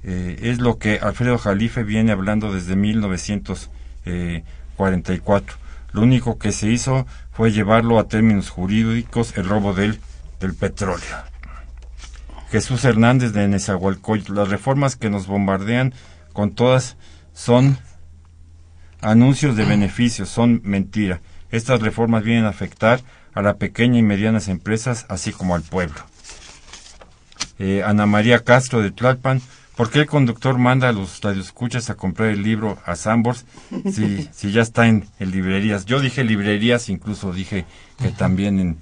eh, es lo que Alfredo Jalife viene hablando desde 1944. Lo único que se hizo fue llevarlo a términos jurídicos el robo del del petróleo. Jesús Hernández de Nezahualcóyotl, las reformas que nos bombardean con todas son anuncios de beneficios, son mentira. Estas reformas vienen a afectar a la pequeña y medianas empresas, así como al pueblo. Eh, Ana María Castro de Tlalpan, ¿por qué el conductor manda a los radioescuchas a comprar el libro a Sambors si, si ya está en, librerías? Yo dije librerías, incluso dije que también en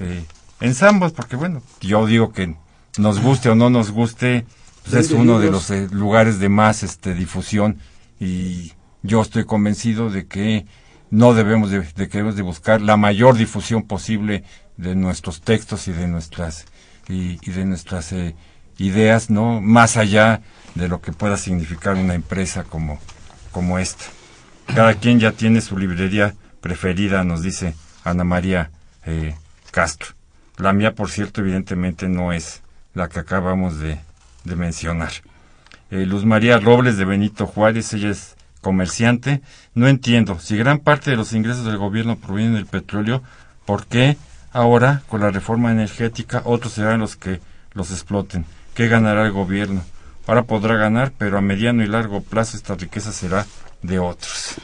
eh, en Sambos, porque bueno, yo digo que nos guste o no nos guste, pues es uno de los eh, lugares de más este, difusión y yo estoy convencido de que no debemos de, que debemos de buscar la mayor difusión posible de nuestros textos y de nuestras y, de nuestras eh, ideas, no más allá de lo que pueda significar una empresa como como esta. Cada quien ya tiene su librería preferida, nos dice Ana María eh, Castro. La mía, por cierto, evidentemente no es la que acabamos de, mencionar. Eh, Luz María Robles de Benito Juárez, ella es comerciante. No entiendo, si gran parte de los ingresos del gobierno provienen del petróleo, ¿por qué ahora, con la reforma energética, otros serán los que los exploten? ¿Qué ganará el gobierno? Ahora podrá ganar, pero a mediano y largo plazo esta riqueza será de otros.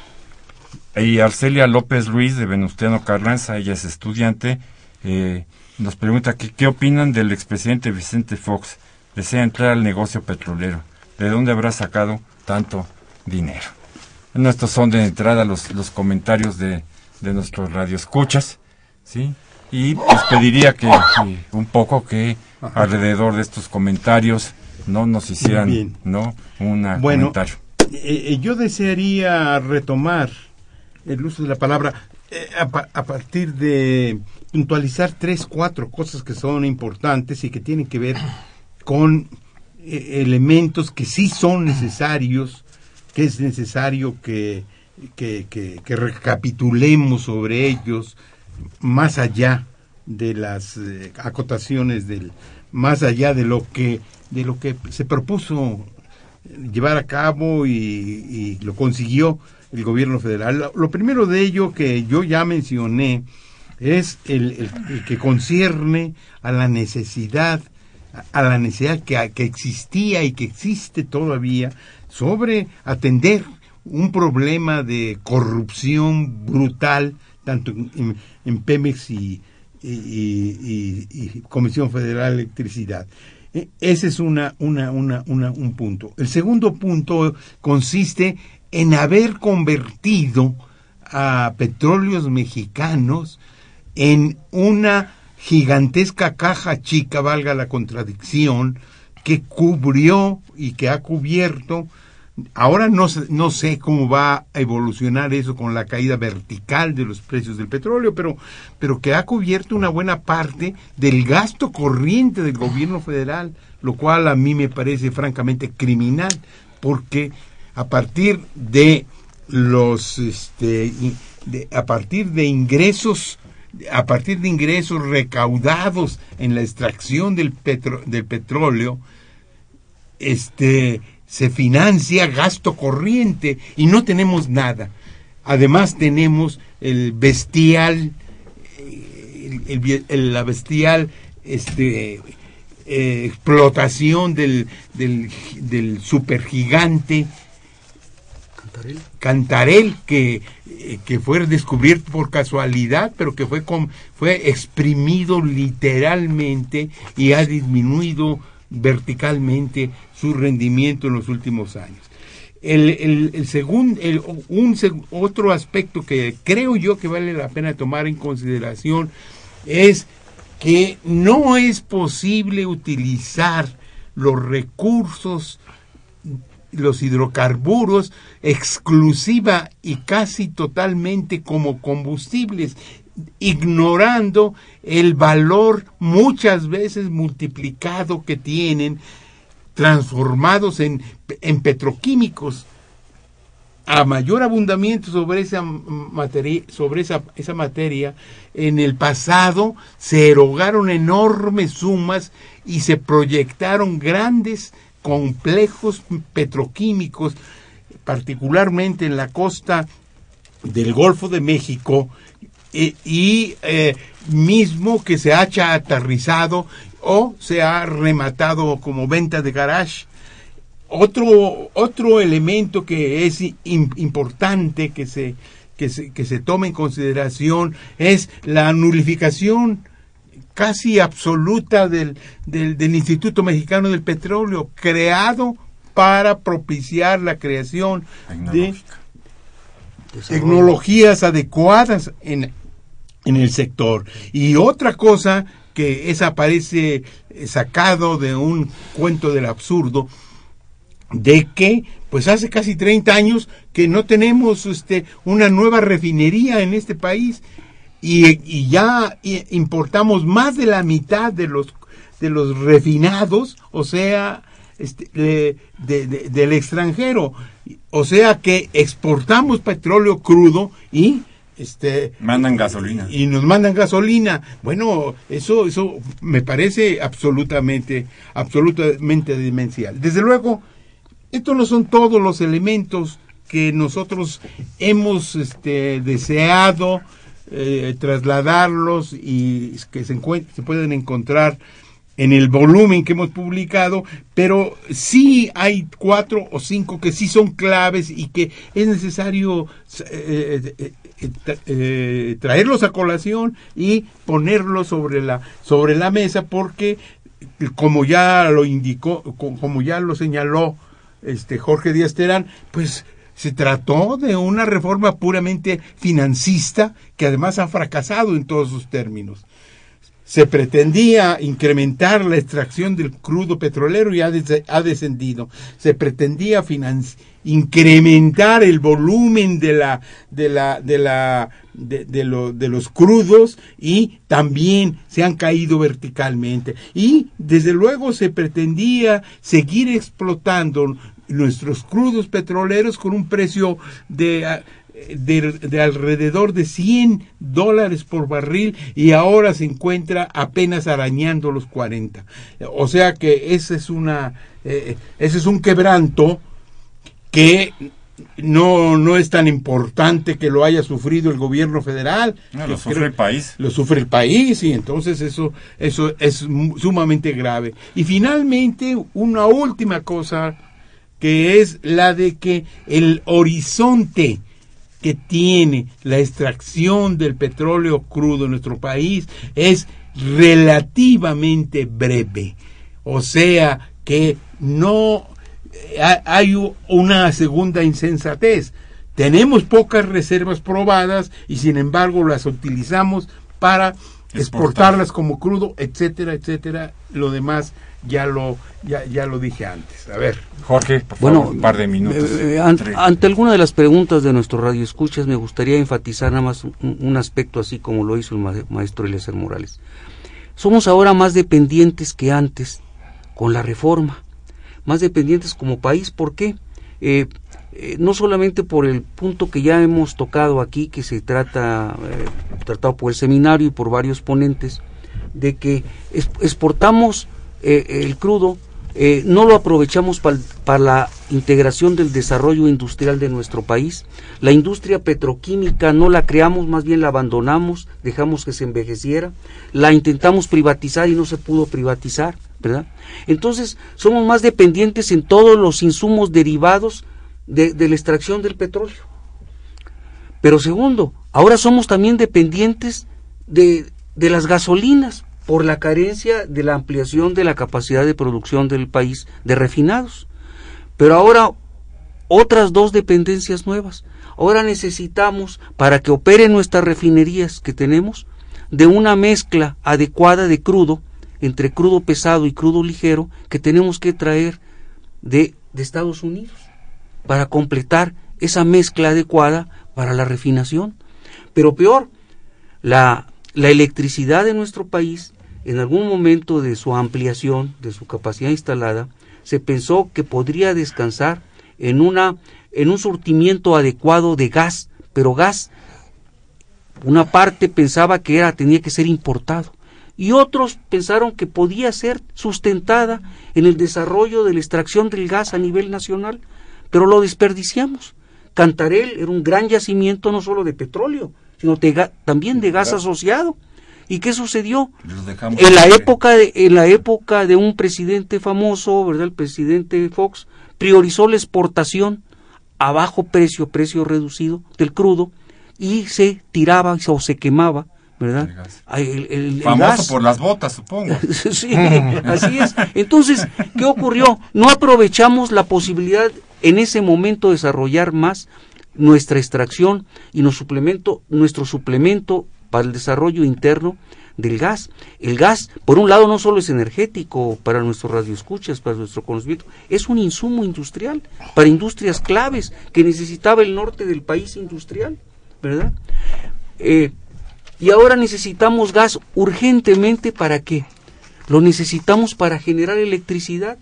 Y Arcelia López Ruiz de Venustiano Carranza, ella es estudiante, eh, nos pregunta que, qué opinan del expresidente Vicente Fox. Desea entrar al negocio petrolero. ¿De dónde habrá sacado tanto dinero? Bueno, estos son de entrada los, los comentarios de, de nuestros radioescuchas, ¿sí? Y pues pediría que, un poco que alrededor de estos comentarios no nos hicieran, ¿no? Un comentario. Eh, eh, yo desearía retomar el uso de la palabra eh, a, partir de puntualizar tres, cuatro cosas que son importantes y que tienen que ver con eh, elementos que sí son necesarios, que es necesario que, que, recapitulemos sobre ellos más allá de las eh, acotaciones del más allá de lo que de lo que se propuso llevar a cabo y, y lo consiguió el gobierno federal. Lo primero de ello que yo ya mencioné es el, que concierne a la necesidad, a la necesidad que, que existía y que existe todavía sobre atender un problema de corrupción brutal, tanto en, Pemex y, y, Comisión Federal de Electricidad. E, ese es una, una, una, un punto. El segundo punto consiste en haber convertido a petróleos mexicanos en una gigantesca caja chica, valga la contradicción, que cubrió y que ha cubierto Ahora no, no sé cómo va a evolucionar eso con la caída vertical de los precios del petróleo, pero, pero que ha cubierto una buena parte del gasto corriente del gobierno federal, lo cual a mí me parece francamente criminal, porque a partir de los este, a partir de ingresos a partir de ingresos recaudados en la extracción del, petro- del petróleo, este, se financia gasto corriente y no tenemos nada. Además tenemos el bestial, eh, el- el- el- la bestial este, eh, explotación del, del, del supergigante Cantarel que, eh, que fue descubierto por casualidad, pero que fue, com- fue exprimido literalmente y ha disminuido verticalmente su rendimiento en los últimos años. El, un otro aspecto que creo yo que vale la pena tomar en consideración es que no es posible utilizar los recursos los hidrocarburos exclusiva y casi totalmente como combustibles, ignorando el valor muchas veces multiplicado que tienen transformados en, en petroquímicos. A mayor abundamiento sobre esa materia, sobre esa, esa materia, en el pasado se erogaron enormes sumas y se proyectaron grandes complejos petroquímicos, particularmente en la costa del Golfo de México, e- y eh, mismo que se haya aterrizado o se ha rematado como venta de garage. Otro, otro elemento que es im- importante que se, que, se, que se tome en consideración es la nulificación casi absoluta del, del, del Instituto Mexicano del Petróleo, creado para propiciar la creación de tecnologías adecuadas en, en el sector. Y otra cosa que es aparece eh, sacado de un cuento del absurdo, de que pues hace casi 30 años que no tenemos este una nueva refinería en este país y, ya importamos más de la mitad de los de los refinados, o sea, este, de- del extranjero, o sea que exportamos petróleo crudo y este Mandan gasolina. y nos mandan gasolina. Bueno, eso eso me parece absolutamente absolutamente demencial. Desde luego, estos no son todos los elementos que nosotros hemos este, deseado eh, trasladarlos y que se, se pueden encontrar en el volumen que hemos publicado, pero sí hay cuatro o cinco que sí son claves y que es necesario eh, eh, tra- traerlos a colación y ponerlos sobre la sobre la mesa porque como ya lo indicó, co- como ya lo señaló este Jorge Díaz Terán, pues se trató de una reforma puramente financista que además ha fracasado en todos sus términos. Se pretendía incrementar la extracción del crudo petrolero y ha, des- ha descendido. Se pretendía incrementar el volumen de la de la de la de, de lo- de los crudos y también se han caído verticalmente y desde luego se pretendía seguir explotando nuestros crudos petroleros con un precio de ah, de, de alrededor de 100 dólares por barril y ahora se encuentra apenas arañando los 40. O sea que ese es una eh, ese es un quebranto que no no es tan importante que lo haya sufrido el gobierno federal. No, lo sufre creo- el país. lo sufre el país y entonces eso eso es sumamente grave. Y finalmente una última cosa que es la de que el horizonte que tiene la extracción del petróleo crudo en nuestro país es relativamente breve. O sea que no eh, ha- hay una segunda insensatez. Tenemos pocas reservas probadas y sin embargo las utilizamos para exportarlas como crudo, etcétera, etcétera. Lo demás ya lo ya, ya lo dije antes. A ver. Jorge, por Bueno, favor, un par de minutos. eh, eh, ante alguna de las preguntas de nuestro radio escuchas, me gustaría enfatizar nada más un, un aspecto así como lo hizo el ma- maestro Eliezer Morales. Somos ahora más dependientes que antes con la reforma, más dependientes como país. ¿Por qué? Eh, eh, no solamente por el punto que ya hemos tocado aquí, que se trata, eh, tratado por el seminario y por varios ponentes, de que exportamos eh, el crudo, no lo aprovechamos para la integración del desarrollo industrial de nuestro país. La industria petroquímica no la creamos, más bien la abandonamos, dejamos que se envejeciera. La intentamos privatizar y no se pudo privatizar, ¿verdad? Entonces, somos más dependientes en todos los insumos derivados de, de la extracción del petróleo. Pero segundo, ahora somos también dependientes de, de las gasolinas por la carencia de la ampliación de la capacidad de producción del país de refinados. Pero ahora otras dos dependencias nuevas. Ahora necesitamos, para que operen nuestras refinerías que tenemos, de una mezcla adecuada de crudo, entre crudo pesado y crudo ligero, que tenemos que traer de, de Estados Unidos, para completar esa mezcla adecuada para la refinación. Pero peor, la, la electricidad de nuestro país, en algún momento de su ampliación, de su capacidad instalada, se pensó que podría descansar en, una, en un surtimiento adecuado de gas, pero gas, una parte pensaba que era, tenía que ser importado, y otros pensaron que podía ser sustentada en el desarrollo de la extracción del gas a nivel nacional, pero lo desperdiciamos. Cantarel era un gran yacimiento no solo de petróleo, sino de también de gas asociado. ¿Y qué sucedió? En la época de, en la época de un presidente famoso, ¿verdad? El presidente Fox priorizó la exportación a bajo precio, precio reducido del crudo y se tiraba o se quemaba, ¿verdad? El gas. Ay, el- el- el Famoso gas. por las botas, supongo. Sí, así es. Entonces, ¿qué ocurrió? No aprovechamos la posibilidad en ese momento de desarrollar más nuestra extracción y nos suplemento, nuestro suplemento para el desarrollo interno del gas. El gas, por un lado, no solo es energético para nuestros radioescuchas, para nuestro conocimiento, es un insumo industrial para industrias claves que necesitaba el norte del país industrial, ¿verdad? Eh, y ahora necesitamos gas urgentemente para qué? Lo necesitamos para generar electricidad.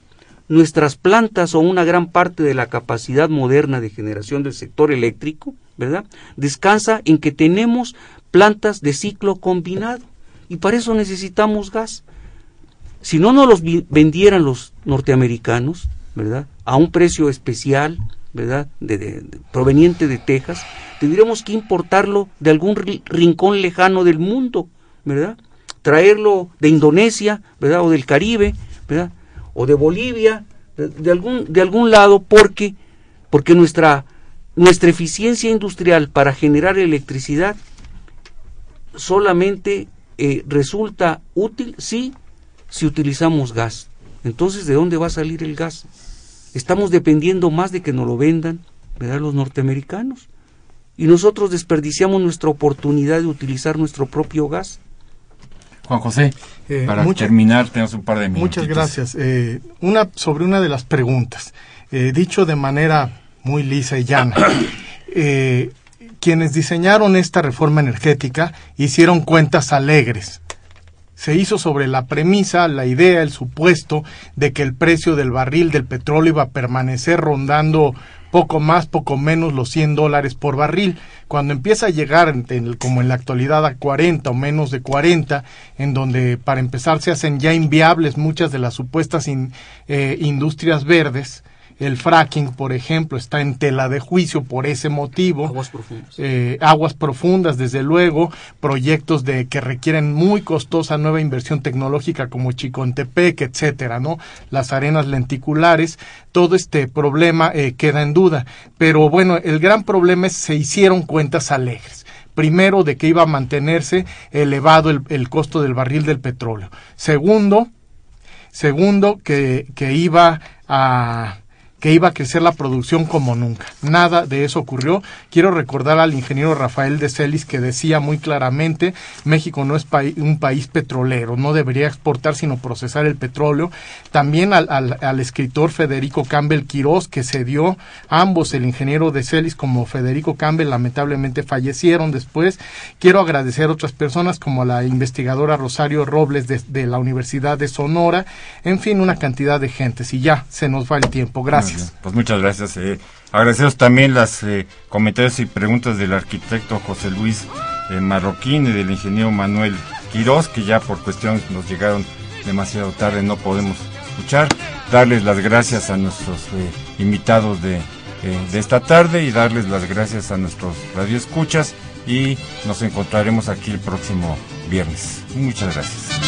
Nuestras plantas o una gran parte de la capacidad moderna de generación del sector eléctrico, ¿verdad? Descansa en que tenemos plantas de ciclo combinado y para eso necesitamos gas. Si no nos los vendieran los norteamericanos, ¿verdad? A un precio especial, ¿verdad? De, de- proveniente de Texas, tendríamos que importarlo de algún ri- rincón lejano del mundo, ¿verdad? Traerlo de Indonesia, ¿verdad? O del Caribe, ¿verdad? O de Bolivia, de, de algún, de algún lado, porque, porque nuestra, nuestra eficiencia industrial para generar electricidad solamente eh, resulta útil si, si utilizamos gas. Entonces, ¿de dónde va a salir el gas? Estamos dependiendo más de que nos lo vendan, ¿verdad? Los norteamericanos. Y nosotros desperdiciamos nuestra oportunidad de utilizar nuestro propio gas. Juan José, Eh, para terminar, tenemos un par de minutos. Muchas gracias. Eh, una sobre una de las preguntas, Eh, dicho de manera muy lisa y llana, eh, quienes diseñaron esta reforma energética hicieron cuentas alegres. Se hizo sobre la premisa, la idea, el supuesto de que el precio del barril del petróleo iba a permanecer rondando poco más, poco menos los 100 dólares por barril. Cuando empieza a llegar, como en la actualidad, a 40 o menos de 40, en donde para empezar se hacen ya inviables muchas de las supuestas eh, industrias verdes, el fracking, por ejemplo, está en tela de juicio por ese motivo Aguas profundas. eh, aguas profundas, desde luego, proyectos de que requieren muy costosa nueva inversión tecnológica como Chicontepec, etcétera, ¿no? Las arenas lenticulares, todo este problema eh, queda en duda. Pero bueno, el gran problema es se hicieron cuentas alegres. Primero, de que iba a mantenerse elevado el, el costo del barril del petróleo. Segundo, segundo que, que iba a que iba a crecer la producción como nunca. Nada de eso ocurrió. Quiero recordar al ingeniero Rafael de Celis que decía muy claramente, México no es un país petrolero, no debería exportar sino procesar el petróleo. También al, al, escritor Federico Campbell Quiroz, que se dio ambos, el ingeniero de Celis como Federico Campbell, lamentablemente fallecieron después. Quiero agradecer a otras personas como la investigadora Rosario Robles de, de la Universidad de Sonora, en fin, una cantidad de gente. Si ya se nos va el tiempo. Gracias. Pues muchas gracias. Eh, agradecemos también las eh, comentarios y preguntas del arquitecto José Luis eh, Marroquín y del ingeniero Manuel Quirós, que ya por cuestión nos llegaron demasiado tarde, no podemos escuchar. Darles las gracias a nuestros eh, invitados de, de esta tarde y darles las gracias a nuestros radioescuchas y nos encontraremos aquí el próximo viernes. Muchas gracias.